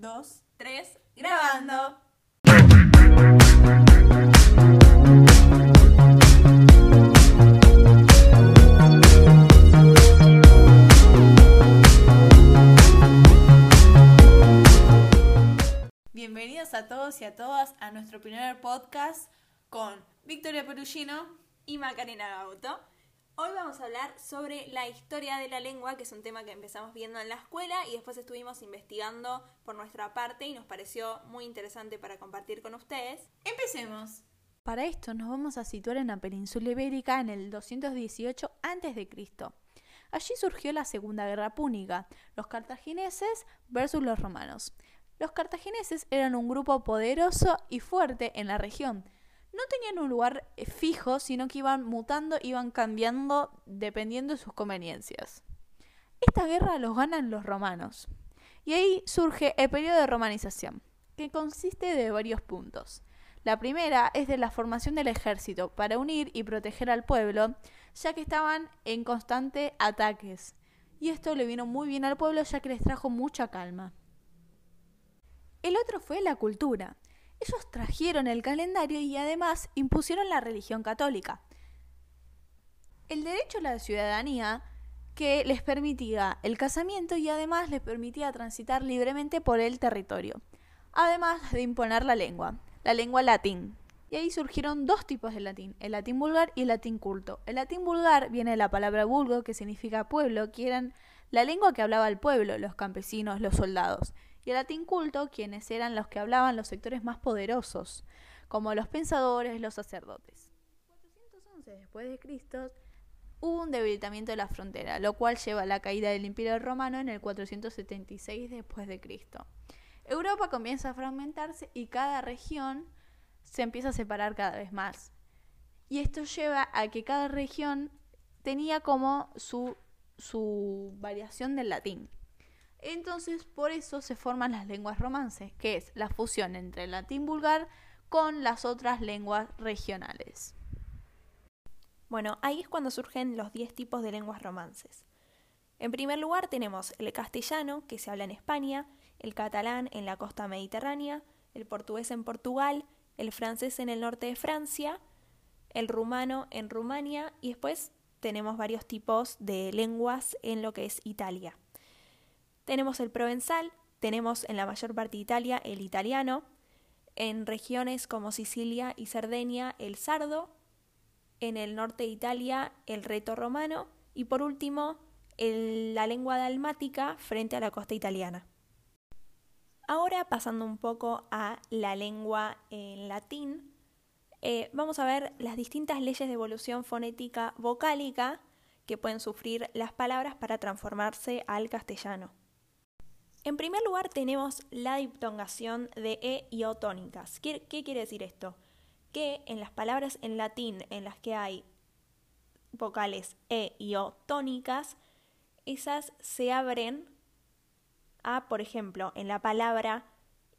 dos, tres, grabando. Bienvenidos a todos y a todas a nuestro primer podcast con Victoria Perugino. y Macarena Gauto. Hoy vamos a hablar sobre la historia de la lengua, que es un tema que empezamos viendo en la escuela y después estuvimos investigando por nuestra parte y nos pareció muy interesante para compartir con ustedes. Empecemos. Para esto nos vamos a situar en la península ibérica en el 218 a.C. Allí surgió la Segunda Guerra Púnica, los cartagineses versus los romanos. Los cartagineses eran un grupo poderoso y fuerte en la región. No tenían un lugar eh, fijo, sino que iban mutando, iban cambiando dependiendo de sus conveniencias. Esta guerra los ganan los romanos. Y ahí surge el periodo de romanización, que consiste de varios puntos. La primera es de la formación del ejército para unir y proteger al pueblo, ya que estaban en constante ataques. Y esto le vino muy bien al pueblo ya que les trajo mucha calma. El otro fue la cultura. Ellos trajeron el calendario y además impusieron la religión católica. El derecho a la ciudadanía que les permitía el casamiento y además les permitía transitar libremente por el territorio, además de imponer la lengua, la lengua latín. Y ahí surgieron dos tipos de latín, el latín vulgar y el latín culto. El latín vulgar viene de la palabra vulgo, que significa pueblo, que eran la lengua que hablaba el pueblo, los campesinos, los soldados. Y el latín culto, quienes eran los que hablaban los sectores más poderosos, como los pensadores, los sacerdotes. 411 después de Cristo hubo un debilitamiento de la frontera, lo cual lleva a la caída del Imperio Romano en el 476 después de Cristo. Europa comienza a fragmentarse y cada región se empieza a separar cada vez más. Y esto lleva a que cada región tenía como su, su variación del latín. Entonces, por eso se forman las lenguas romances, que es la fusión entre el latín vulgar con las otras lenguas regionales. Bueno, ahí es cuando surgen los 10 tipos de lenguas romances. En primer lugar tenemos el castellano, que se habla en España, el catalán en la costa mediterránea, el portugués en Portugal, el francés en el norte de Francia, el rumano en Rumania y después tenemos varios tipos de lenguas en lo que es Italia. Tenemos el provenzal, tenemos en la mayor parte de Italia el italiano, en regiones como Sicilia y Cerdeña el sardo, en el norte de Italia el reto romano y por último la lengua dalmática frente a la costa italiana. Ahora pasando un poco a la lengua en latín, eh, vamos a ver las distintas leyes de evolución fonética vocálica que pueden sufrir las palabras para transformarse al castellano. En primer lugar tenemos la diptongación de E y O tónicas. ¿Qué, quiere decir esto? Que en las palabras en latín en las que hay vocales E y O tónicas, esas se abren a, por ejemplo, en la palabra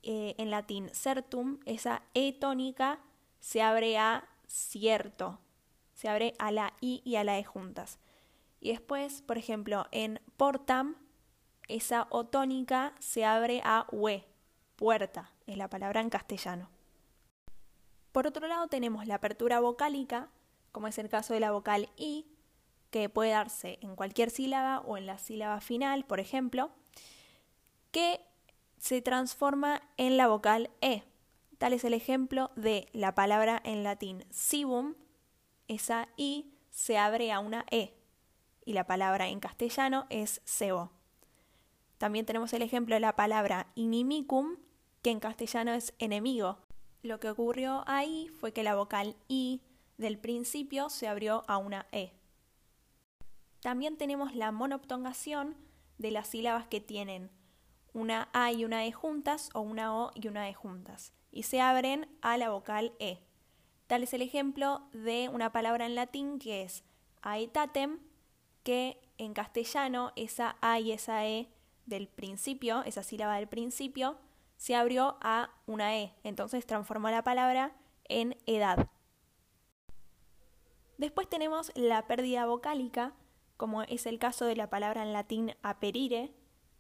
eh, en latín certum, esa E tónica se abre a cierto, se abre a la I y a la E juntas. Y después, por ejemplo, en portam, esa O tónica se abre a ue, puerta, es la palabra en castellano. Por otro lado tenemos la apertura vocálica, como es el caso de la vocal I, que puede darse en cualquier sílaba o en la sílaba final, por ejemplo, que se transforma en la vocal E. Tal es el ejemplo de la palabra en latín cibum, esa I se abre a una E, y la palabra en castellano es cebo. También tenemos el ejemplo de la palabra inimicum, que en castellano es enemigo. Lo que ocurrió ahí fue que la vocal I del principio se abrió a una E. También tenemos la monoptongación de las sílabas que tienen una A y una E juntas o una O y una E juntas y se abren a la vocal E. Tal es el ejemplo de una palabra en latín que es aetatem, que en castellano esa A y esa E del principio, esa sílaba del principio, se abrió a una E, entonces transformó la palabra en edad. Después tenemos la pérdida vocálica, como es el caso de la palabra en latín aperire,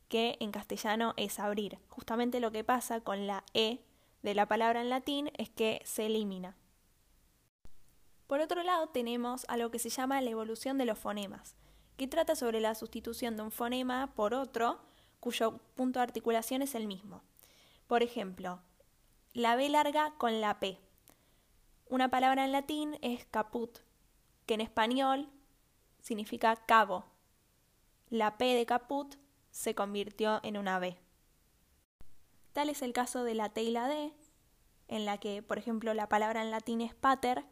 que en castellano es abrir. Justamente lo que pasa con la E de la palabra en latín es que se elimina. Por otro lado, tenemos algo que se llama la evolución de los fonemas, que trata sobre la sustitución de un fonema por otro cuyo punto de articulación es el mismo. Por ejemplo, la B larga con la P. Una palabra en latín es caput, que en español significa cabo. La P de caput se convirtió en una B. Tal es el caso de la T y la D, en la que, por ejemplo, la palabra en latín es pater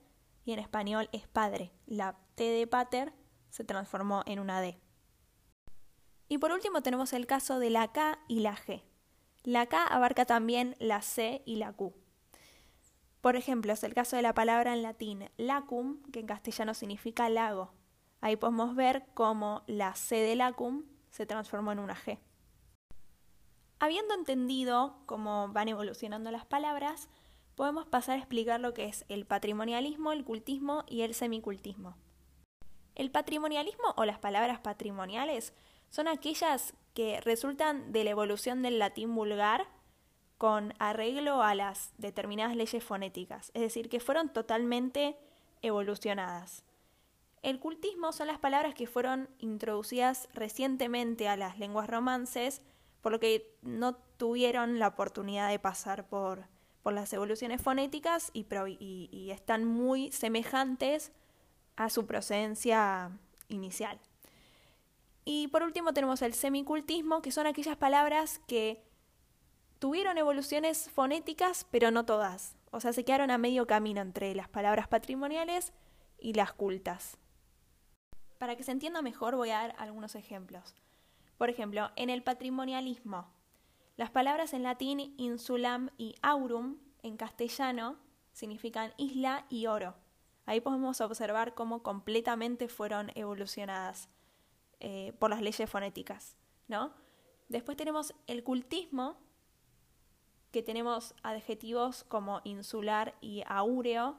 y en español es padre. La T de pater se transformó en una D. Y por último tenemos el caso de la K y la G. La K abarca también la C y la Q. Por ejemplo, es el caso de la palabra en latín lacum, que en castellano significa lago. Ahí podemos ver cómo la C de lacum se transformó en una G. Habiendo entendido cómo van evolucionando las palabras, podemos pasar a explicar lo que es el patrimonialismo, el cultismo y el semicultismo. El patrimonialismo o las palabras patrimoniales son aquellas que resultan de la evolución del latín vulgar con arreglo a las determinadas leyes fonéticas, es decir, que fueron totalmente evolucionadas. El cultismo son las palabras que fueron introducidas recientemente a las lenguas romances, por lo que no tuvieron la oportunidad de pasar por, por las evoluciones fonéticas y, y están muy semejantes a su procedencia inicial. Y por último tenemos el semicultismo, que son aquellas palabras que tuvieron evoluciones fonéticas, pero no todas. O sea, se quedaron a medio camino entre las palabras patrimoniales y las cultas. Para que se entienda mejor voy a dar algunos ejemplos. Por ejemplo, en el patrimonialismo, las palabras en latín insulam y aurum en castellano significan isla y oro. Ahí podemos observar cómo completamente fueron evolucionadas eh, por las leyes fonéticas, ¿no? Después tenemos el cultismo, que tenemos adjetivos como insular y aureo,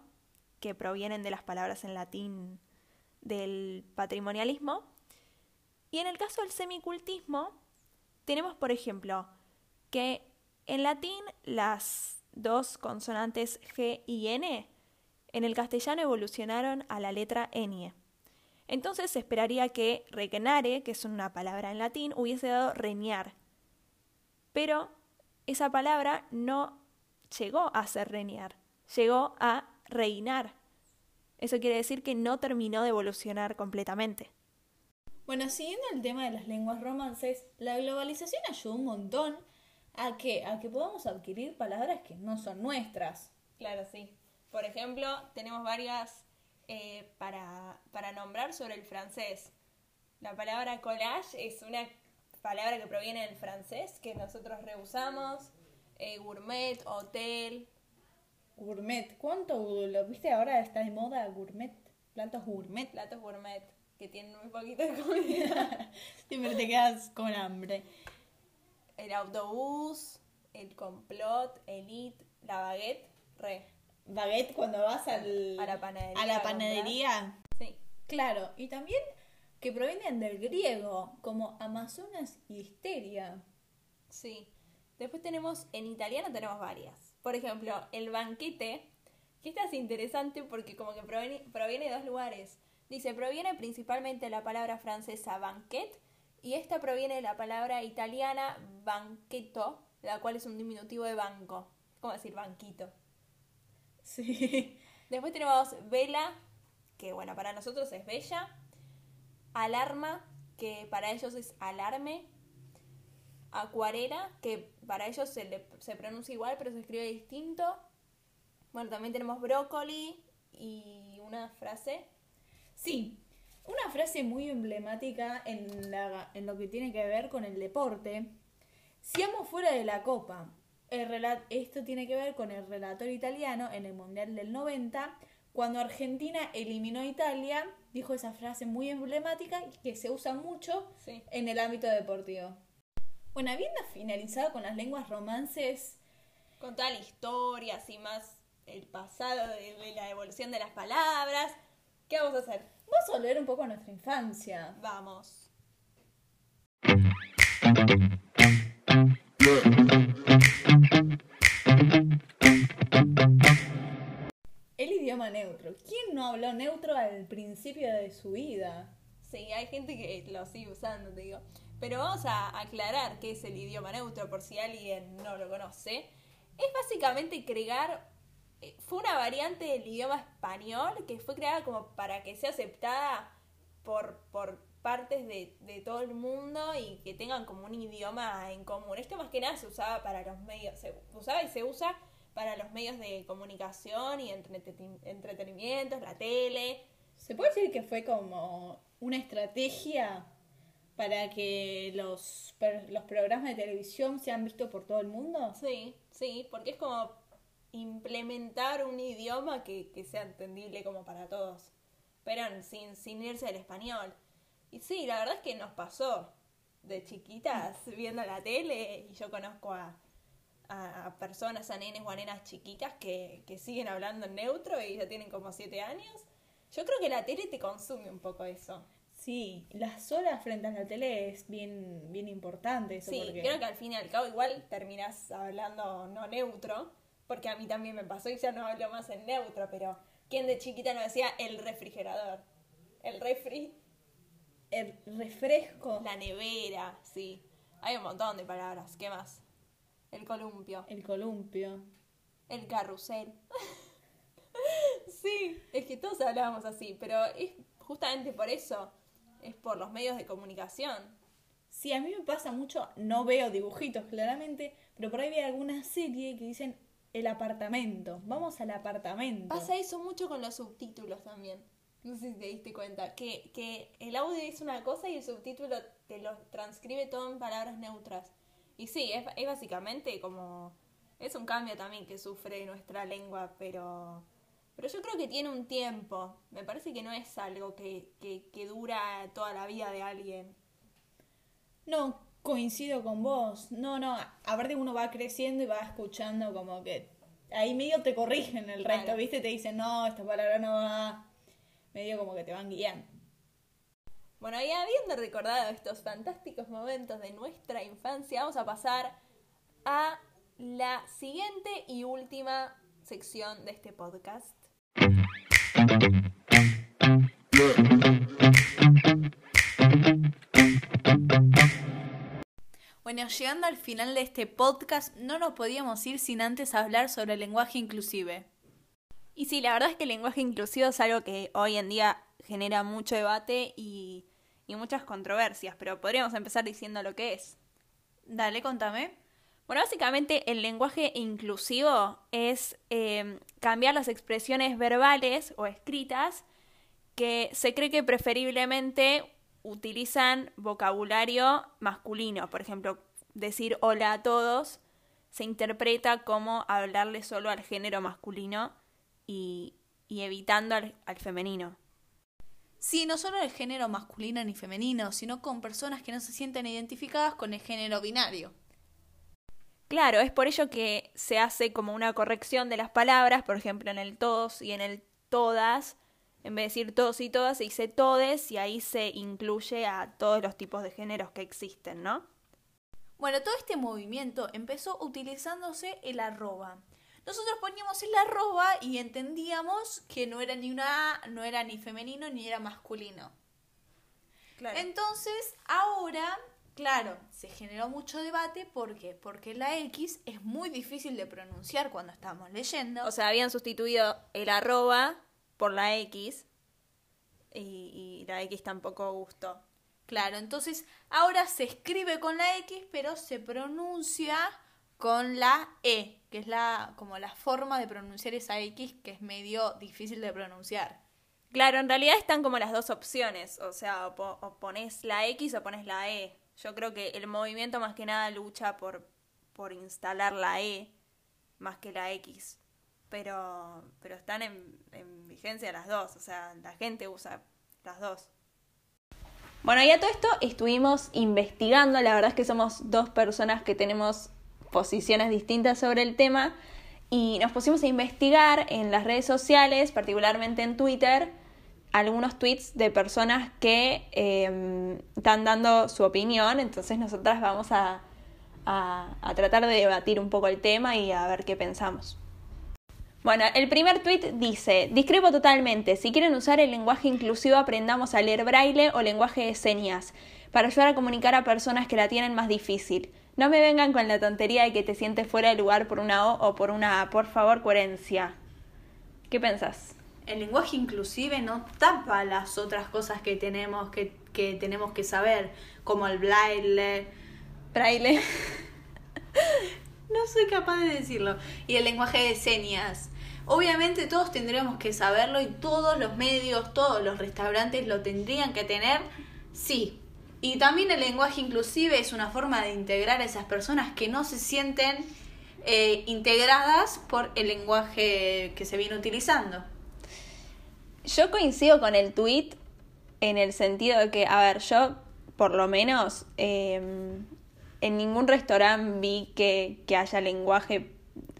que provienen de las palabras en latín del patrimonialismo. Y en el caso del semicultismo, tenemos, por ejemplo, que en latín las dos consonantes G y N en el castellano evolucionaron a la letra N. Entonces se esperaría que regnare, que es una palabra en latín, hubiese dado reñar. Pero esa palabra no llegó a ser reñar, llegó a reinar. Eso quiere decir que no terminó de evolucionar completamente. Bueno, siguiendo el tema de las lenguas romances, la globalización ayudó un montón a que, a que podamos adquirir palabras que no son nuestras. Claro, sí. Por ejemplo, tenemos varias eh, para, para nombrar sobre el francés. La palabra collage es una palabra que proviene del francés que nosotros rehusamos. Eh, gourmet, hotel. Gourmet, ¿cuánto lo viste ahora? Está de moda gourmet, platos gourmet. Platos gourmet, que tienen muy poquito de comida. Siempre te quedas con hambre. El autobús, el complot, el it, la baguette, re. Baguette cuando vas al, a la panadería. A la panadería. Sí. Claro, y también que provienen del griego, como Amazonas y Histeria. Sí. Después tenemos, en italiano tenemos varias. Por ejemplo, el banquete, que esta es interesante porque como que proviene, proviene de dos lugares. Dice, proviene principalmente de la palabra francesa banquet y esta proviene de la palabra italiana banquetto, la cual es un diminutivo de banco. ¿Cómo decir banquito? Sí. Después tenemos vela, que bueno, para nosotros es bella alarma, que para ellos es alarme, acuarela, que para ellos se, se pronuncia igual pero se escribe distinto. Bueno, también tenemos brócoli y una frase. Sí, una frase muy emblemática en, la, en lo que tiene que ver con el deporte. Siamo fuera de la copa. El esto tiene que ver con el relator italiano en el Mundial del 90 cuando Argentina eliminó a Italia, dijo esa frase muy emblemática y que se usa mucho en el ámbito deportivo. Bueno, habiendo finalizado con las lenguas romances, con toda la historia, así más el pasado de, la evolución de las palabras, ¿qué vamos a hacer? Vamos a volver un poco a nuestra infancia. Vamos. Neutro. ¿Quién no habló neutro al principio de su vida? Sí, hay gente que lo sigue usando, te digo. Pero vamos a aclarar qué es el idioma neutro por si alguien no lo conoce. Es básicamente crear, eh, fue una variante del idioma español que fue creada como para que sea aceptada por, por partes de, de todo el mundo y que tengan como un idioma en común. Esto más que nada se usaba para los medios, se usaba y se usa para los medios de comunicación y entreten- entretenimientos, la tele. ¿Se puede decir que fue como una estrategia para que los, los programas de televisión sean vistos por todo el mundo? Sí, sí, porque es como implementar un idioma que, que sea entendible como para todos, pero sin, sin irse del español. Y sí, la verdad es que nos pasó de chiquitas viendo la tele y yo conozco a, a, a personas, a nenes o a nenas chiquitas que, que siguen hablando en neutro y ya tienen como siete años. Yo creo que la tele te consume un poco eso. Sí, las horas frente a la tele es bien, bien importante eso. Sí, porque... creo que al fin y al cabo igual terminás hablando no neutro, porque a mí también me pasó y ya no hablo más en neutro, pero ¿quién de chiquita no decía el refrigerador? El refri, El refresco, la nevera, sí. Hay un montón de palabras. ¿Qué más? El columpio, el columpio. el carrusel. sí, es que todos hablábamos así, pero es justamente por eso, es por los medios de comunicación. Sí, a mí me pasa mucho, no veo dibujitos claramente, pero por ahí veo alguna serie que dicen el apartamento. Vamos al apartamento. Pasa eso mucho con los subtítulos también. No sé si te diste cuenta. Que, que el audio es una cosa y el subtítulo te lo transcribe todo en palabras neutras. Y sí, es, es básicamente como... Es un cambio también que sufre nuestra lengua, pero... Pero yo creo que tiene un tiempo. Me parece que no es algo que, que, que dura toda la vida de alguien. No, coincido con vos. No, no, aparte uno va creciendo y va escuchando como que ahí medio te corrigen el resto, Claro. ¿viste? Te dicen, no, esta palabra no va. Medio como que te van guiando. Bueno, y habiendo recordado estos fantásticos momentos de nuestra infancia, vamos a pasar a la siguiente y última sección de este podcast. Bueno, llegando al final de este podcast, no nos podíamos ir sin antes hablar sobre el lenguaje inclusive. Y sí, la verdad es que el lenguaje inclusivo es algo que hoy en día genera mucho debate y, y muchas controversias, pero podríamos empezar diciendo lo que es. Dale, contame. Bueno, básicamente el lenguaje inclusivo es eh, cambiar las expresiones verbales o escritas que se cree que preferiblemente utilizan vocabulario masculino. Por ejemplo, decir hola a todos se interpreta como hablarle solo al género masculino y, y evitando al, al femenino. Sí, no solo el género masculino ni femenino, sino con personas que no se sienten identificadas con el género binario. Claro, es por ello que se hace como una corrección de las palabras, por ejemplo, en el todos y en el todas, en vez de decir todos y todas, se dice todes y ahí se incluye a todos los tipos de géneros que existen, ¿no? Bueno, todo este movimiento empezó utilizándose el arroba. Nosotros poníamos el arroba y entendíamos que no era ni una A, no era ni femenino ni era masculino. Claro. Entonces, ahora, claro, se generó mucho debate. ¿Por qué? Porque la X es muy difícil de pronunciar cuando estamos leyendo. O sea, habían sustituido el arroba por la X y, y la X tampoco gustó. Claro, entonces ahora se escribe con la X, pero se pronuncia con la E, que es la como la forma de pronunciar esa X que es medio difícil de pronunciar. Claro, en realidad están como las dos opciones, o sea, o, po- o pones la X o pones la E. Yo creo que el movimiento más que nada lucha por, por instalar la E más que la X. Pero, pero están en, en vigencia las dos, o sea, la gente usa las dos. Bueno, y a todo esto estuvimos investigando, la verdad es que somos dos personas que tenemos posiciones distintas sobre el tema y nos pusimos a investigar en las redes sociales, particularmente en Twitter, algunos tweets de personas que eh, están dando su opinión, entonces nosotras vamos a, a, a tratar de debatir un poco el tema y a ver qué pensamos. Bueno, el primer tweet dice, discrepo totalmente, si quieren usar el lenguaje inclusivo aprendamos a leer braille o lenguaje de señas, para ayudar a comunicar a personas que la tienen más difícil. No me vengan con la tontería de que te sientes fuera de lugar por una O o por una A, por favor, coherencia. ¿Qué pensás? El lenguaje inclusive no tapa las otras cosas que tenemos que, que tenemos que saber, como el braille. Braille. no soy capaz de decirlo. Y el lenguaje de señas. Obviamente todos tendríamos que saberlo y todos los medios, todos los restaurantes lo tendrían que tener, sí. Y también el lenguaje inclusive es una forma de integrar a esas personas que no se sienten eh, integradas por el lenguaje que se viene utilizando. Yo coincido con el tweet en el sentido de que, a ver, yo por lo menos eh, en ningún restaurante vi que, que haya lenguaje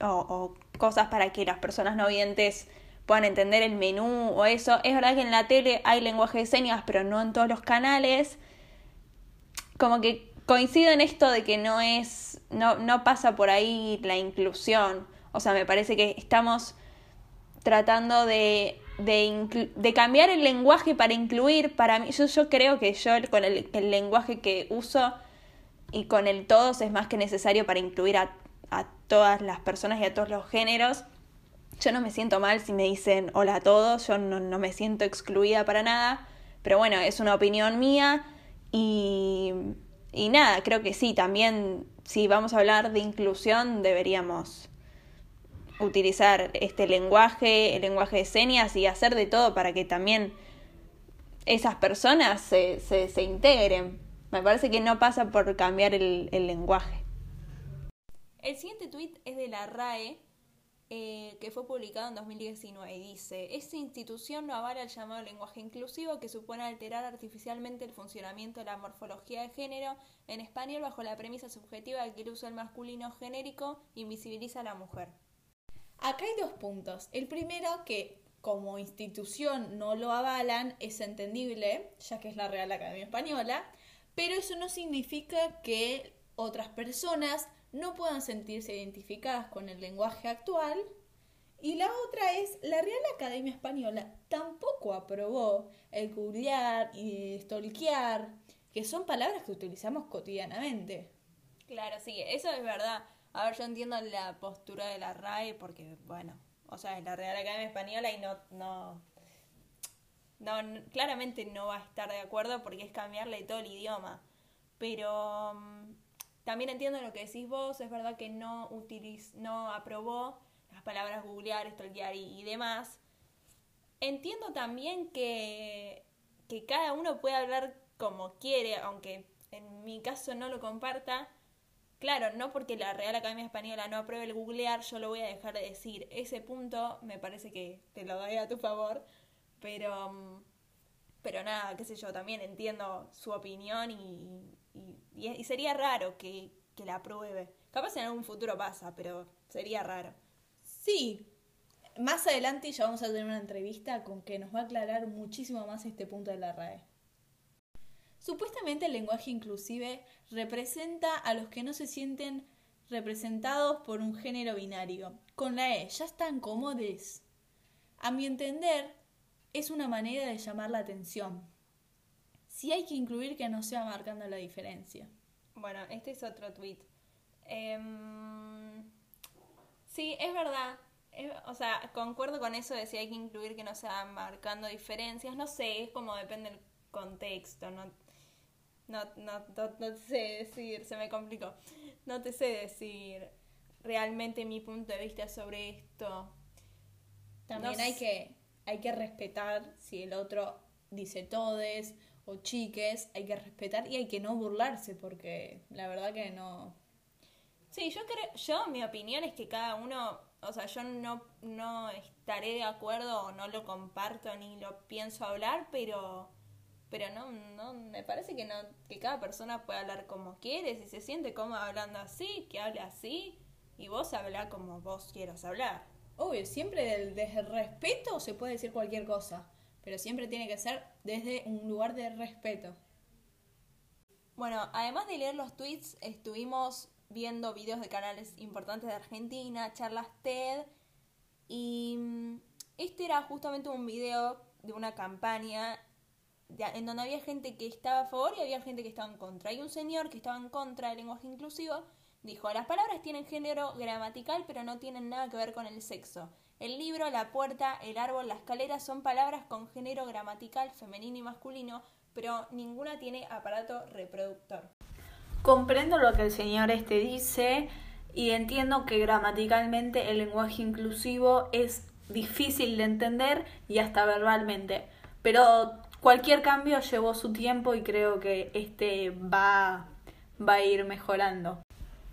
o, cosas para que las personas no oyentes puedan entender el menú o eso. Es verdad que en la tele hay lenguaje de señas, pero no en todos los canales. Como que coincido en esto de que no es, no, no pasa por ahí la inclusión. O sea, me parece que estamos tratando de, de, de cambiar el lenguaje para incluir. Para mí, yo, yo creo que yo con el, el lenguaje que uso y con el todos es más que necesario para incluir a a todas las personas y a todos los géneros. Yo no me siento mal si me dicen hola a todos, yo no, no me siento excluida para nada, pero bueno, es una opinión mía y, y nada, creo que sí, también si vamos a hablar de inclusión deberíamos utilizar este lenguaje, el lenguaje de señas y hacer de todo para que también esas personas se, se, se integren. Me parece que no pasa por cambiar el, el lenguaje. El siguiente tuit es de la RAE, eh, que fue publicado en 2019 y dice, esta institución no avala el llamado lenguaje inclusivo que supone alterar artificialmente el funcionamiento de la morfología de género en español bajo la premisa subjetiva de que el uso del masculino genérico invisibiliza a la mujer. Acá hay dos puntos. El primero, que como institución no lo avalan, es entendible, ya que es la Real Academia Española, pero eso no significa que otras personas no puedan sentirse identificadas con el lenguaje actual. Y la otra es, la Real Academia Española tampoco aprobó el googlear y stalkear, que son palabras que utilizamos cotidianamente. Claro, sí, eso es verdad. A ver, yo entiendo la postura de la RAE porque, bueno, o sea, es la Real Academia Española y no, no, no, claramente no va a estar de acuerdo porque es cambiarle todo el idioma. Pero mm, también entiendo lo que decís vos, es verdad que no, utiliz no aprobó las palabras googlear, stalkear y, y demás. Entiendo también que, que cada uno puede hablar como quiere, aunque en mi caso no lo comparta. Claro, no porque la Real Academia Española no apruebe el googlear, yo lo voy a dejar de decir. Ese punto me parece que te lo doy a tu favor, pero, pero nada, qué sé yo, también entiendo su opinión y, y, sería raro que, que la apruebe. Capaz en algún futuro pasa, pero sería raro. Sí, más adelante ya vamos a tener una entrevista con que nos va a aclarar muchísimo más este punto de la RAE. Supuestamente el lenguaje inclusive representa a los que no se sienten representados por un género binario. Con la E ya están cómodes. A mi entender, es una manera de llamar la atención. Si hay que incluir que no sea marcando la diferencia. Bueno, este es otro tweet. Eh, sí, es verdad. Es, o sea, concuerdo con eso de si hay que incluir que no sea marcando diferencias. No sé, es como depende del contexto. No, no, no, no, no te sé decir, se me complicó. No te sé decir realmente mi punto de vista sobre esto. También hay que, hay que respetar si el otro dice todes o chiques, hay que respetar y hay que no burlarse porque la verdad que no... Sí, yo creo, yo mi opinión es que cada uno, o sea, yo no, no estaré de acuerdo o no lo comparto ni lo pienso hablar, pero, pero no, no, me parece que no, que cada persona puede hablar como quiere, si se siente cómoda hablando así, que hable así, y vos habla como vos quieras hablar. Obvio, siempre del- desde el respeto se puede decir cualquier cosa, pero siempre tiene que ser desde un lugar de respeto. Bueno, además de leer los tweets, estuvimos viendo videos de canales importantes de Argentina, charlas TED, y mm, este era justamente un video de una campaña en donde había gente que estaba a favor y había gente que estaba en contra. Hay un señor que estaba en contra del lenguaje inclusivo dijo, las palabras tienen género gramatical pero no tienen nada que ver con el sexo. El libro, la puerta, el árbol, la escalera son palabras con género gramatical femenino y masculino, pero ninguna tiene aparato reproductor. Comprendo lo que el señor este dice y entiendo que gramaticalmente el lenguaje inclusivo es difícil de entender y hasta verbalmente, pero cualquier cambio llevó su tiempo y creo que este va, va a ir mejorando.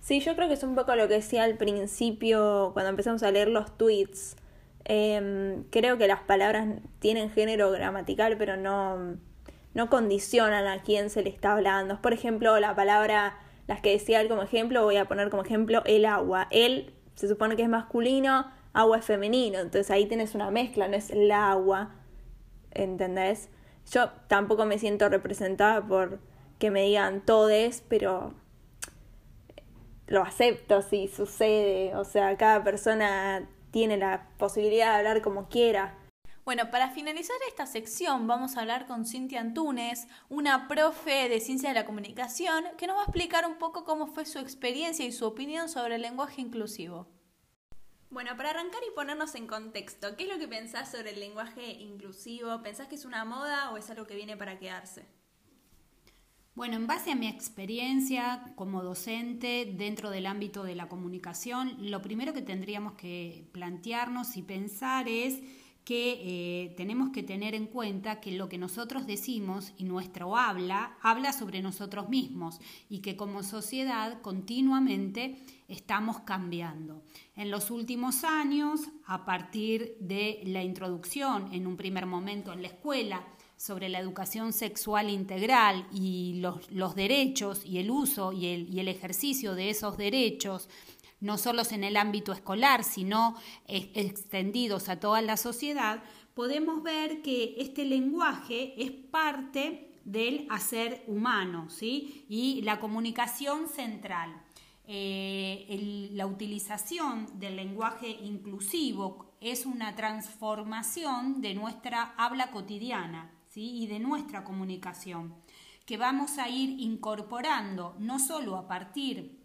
Sí, yo creo que es un poco lo que decía al principio cuando empezamos a leer los tweets. Em, creo que las palabras tienen género gramatical, pero no, no condicionan a quién se le está hablando. Por ejemplo, la palabra, las que decía él como ejemplo, voy a poner como ejemplo el agua. Él se supone que es masculino, agua es femenino, entonces ahí tienes una mezcla, no es el agua, ¿entendés? Yo tampoco me siento representada por que me digan todes, pero lo acepto si sucede, o sea, cada persona tiene la posibilidad de hablar como quiera. Bueno, para finalizar esta sección vamos a hablar con Cintia Antunes, una profe de Ciencia de la Comunicación, que nos va a explicar un poco cómo fue su experiencia y su opinión sobre el lenguaje inclusivo. Bueno, para arrancar y ponernos en contexto, ¿qué es lo que pensás sobre el lenguaje inclusivo? ¿Pensás que es una moda o es algo que viene para quedarse? Bueno, en base a mi experiencia como docente dentro del ámbito de la comunicación, lo primero que tendríamos que plantearnos y pensar es que eh, tenemos que tener en cuenta que lo que nosotros decimos y nuestro habla habla sobre nosotros mismos y que como sociedad continuamente estamos cambiando. En los últimos años, a partir de la introducción en un primer momento en la escuela, sobre la educación sexual integral y los, derechos y el uso y el, el, ejercicio de esos derechos, no solo en el ámbito escolar, sino extendidos a toda la sociedad, podemos ver que este lenguaje es parte del hacer humano ¿sí? y la comunicación central. Eh, la utilización del lenguaje inclusivo es una transformación de nuestra habla cotidiana y de nuestra comunicación, que vamos a ir incorporando no solo a partir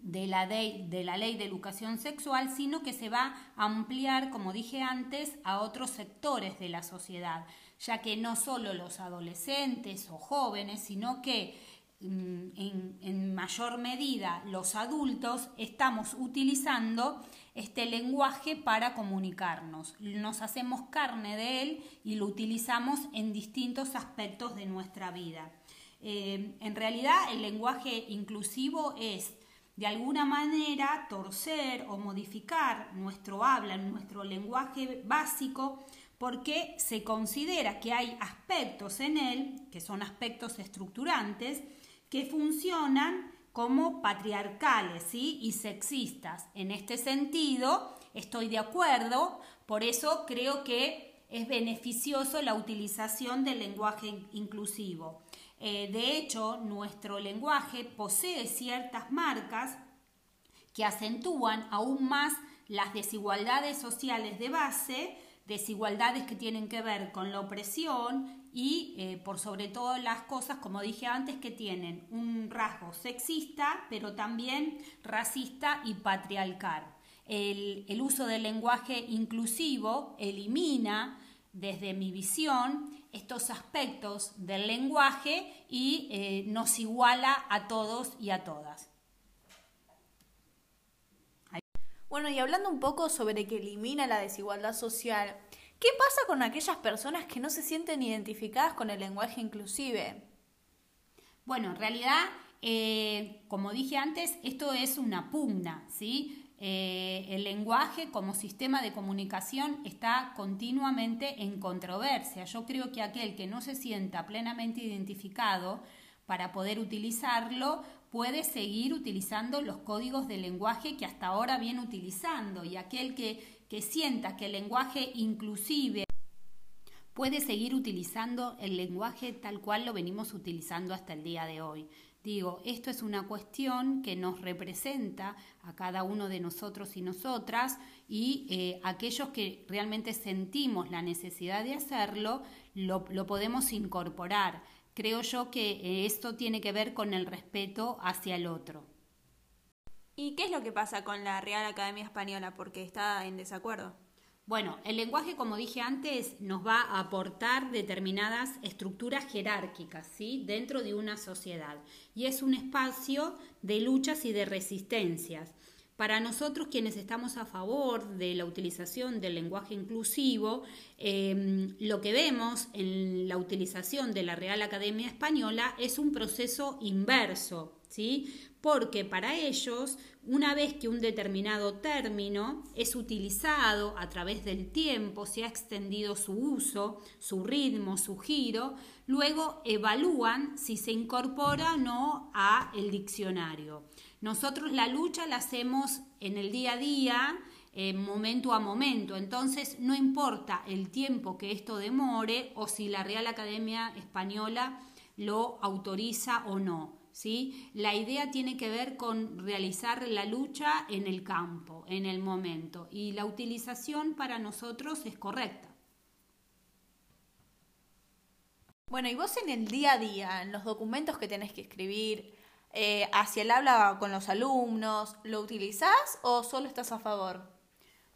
de la, de la ley de educación sexual, sino que se va a ampliar, como dije antes, a otros sectores de la sociedad, ya que no solo los adolescentes o jóvenes, sino que en, en, mayor medida los adultos estamos utilizando este lenguaje para comunicarnos. Nos hacemos carne de él y lo utilizamos en distintos aspectos de nuestra vida. Eh, en realidad el lenguaje inclusivo es de alguna manera torcer o modificar nuestro habla, nuestro lenguaje básico, porque se considera que hay aspectos en él, que son aspectos estructurantes, que funcionan como patriarcales y sexistas. En este sentido, estoy de acuerdo, por eso creo que es beneficioso la utilización del lenguaje inclusivo. Eh, de hecho, nuestro lenguaje posee ciertas marcas que acentúan aún más las desigualdades sociales de base, desigualdades que tienen que ver con la opresión y eh, por sobre todas las cosas, como dije antes, que tienen un rasgo sexista, pero también racista y patriarcal. El, uso del lenguaje inclusivo elimina, desde mi visión, estos aspectos del lenguaje y eh, nos iguala a todos y a todas. Bueno, y hablando un poco sobre que elimina la desigualdad social, ¿qué pasa con aquellas personas que no se sienten identificadas con el lenguaje inclusive? Bueno, en realidad, eh, como dije antes, esto es una pugna, ¿sí? Eh, el lenguaje como sistema de comunicación está continuamente en controversia. Yo creo que aquel que no se sienta plenamente identificado para poder utilizarlo puede seguir utilizando los códigos de lenguaje que hasta ahora viene utilizando y aquel que, que sienta que el lenguaje inclusive puede seguir utilizando el lenguaje tal cual lo venimos utilizando hasta el día de hoy. Digo, esto es una cuestión que nos representa a cada uno de nosotros y nosotras y eh, aquellos que realmente sentimos la necesidad de hacerlo, lo, lo podemos incorporar. Creo yo que eh, esto tiene que ver con el respeto hacia el otro. ¿Y qué es lo que pasa con la Real Academia Española? Porque está en desacuerdo. Bueno, el lenguaje, como dije antes, nos va a aportar determinadas estructuras jerárquicas ¿sí? dentro de una sociedad y es un espacio de luchas y de resistencias. Para nosotros quienes estamos a favor de la utilización del lenguaje inclusivo, em, lo que vemos en la utilización de la Real Academia Española es un proceso inverso, ¿sí? porque para ellos, una vez que un determinado término es utilizado a través del tiempo, se ha extendido su uso, su ritmo, su giro, luego evalúan si se incorpora o no a el diccionario. Nosotros la lucha la hacemos en el día a día, momento a momento. Entonces, no importa el tiempo que esto demore o si la Real Academia Española lo autoriza o no. ¿sí? La idea tiene que ver con realizar la lucha en el campo, en el momento, y la utilización para nosotros es correcta. Bueno, y vos en el día a día, en los documentos que tenés que escribir, eh, hacia el habla con los alumnos, ¿lo utilizás o solo estás a favor?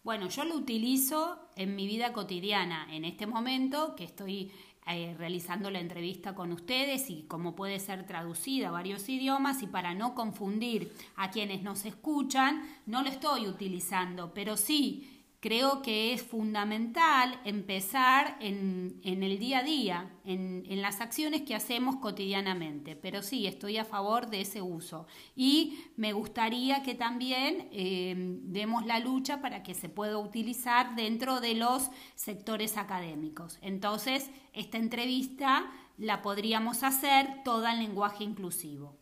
Bueno, yo lo utilizo en mi vida cotidiana, en este momento que estoy eh, realizando la entrevista con ustedes y cómo puede ser traducida a varios idiomas y para no confundir a quienes nos escuchan, no lo estoy utilizando, pero sí creo que es fundamental empezar en, el día a día, en, las acciones que hacemos cotidianamente. Pero sí, estoy a favor de ese uso. Y me gustaría que también eh, demos la lucha para que se pueda utilizar dentro de los sectores académicos. Entonces, esta entrevista la podríamos hacer toda en lenguaje inclusivo.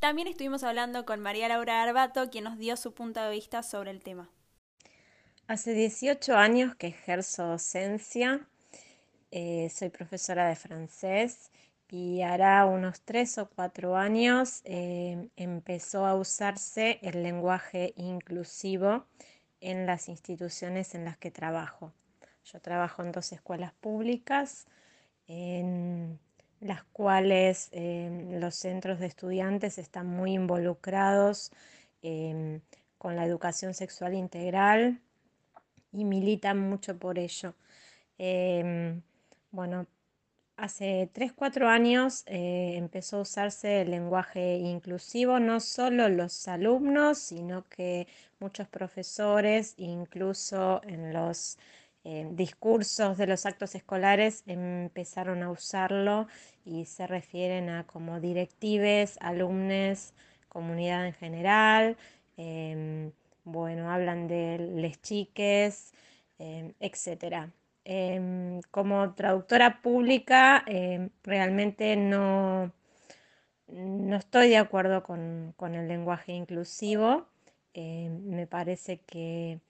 También estuvimos hablando con María Laura Arbato, quien nos dio su punto de vista sobre el tema. Hace 18 años que ejerzo docencia, eh, soy profesora de francés y hará unos 3 o 4 años eh, empezó a usarse el lenguaje inclusivo en las instituciones en las que trabajo. Yo trabajo en dos escuelas públicas en las cuales eh, los centros de estudiantes están muy involucrados con la educación sexual integral, y militan mucho por ello. Em, bueno, hace 3-4 años eh, empezó a usarse el lenguaje inclusivo, no solo los alumnos, sino que muchos profesores, incluso en los eh, discursos de los actos escolares, empezaron a usarlo y se refieren a como directives, alumnos, comunidad en general. Em, bueno, hablan de les chiques, em, etc. Em, como traductora pública, em, realmente no, no estoy de acuerdo con, el lenguaje inclusivo. me parece que,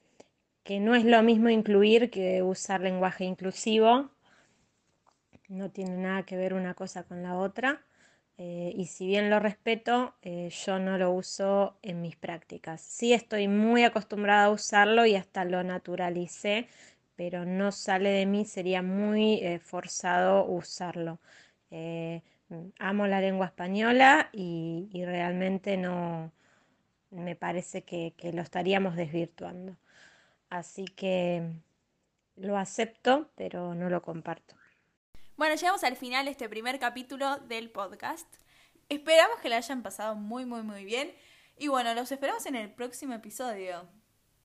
que no es lo mismo incluir que usar lenguaje inclusivo. No tiene nada que ver una cosa con la otra. Eh, y si bien lo respeto, eh, yo no lo uso en mis prácticas. Sí estoy muy acostumbrada a usarlo y hasta lo naturalicé, pero no sale de mí, sería muy eh, forzado usarlo. amo la lengua española y, realmente no me parece que lo estaríamos desvirtuando. Así que lo acepto, pero no lo comparto. Bueno, llegamos al final de este primer capítulo del podcast. Esperamos que la hayan pasado muy, muy, muy bien. Y bueno, los esperamos en el próximo episodio.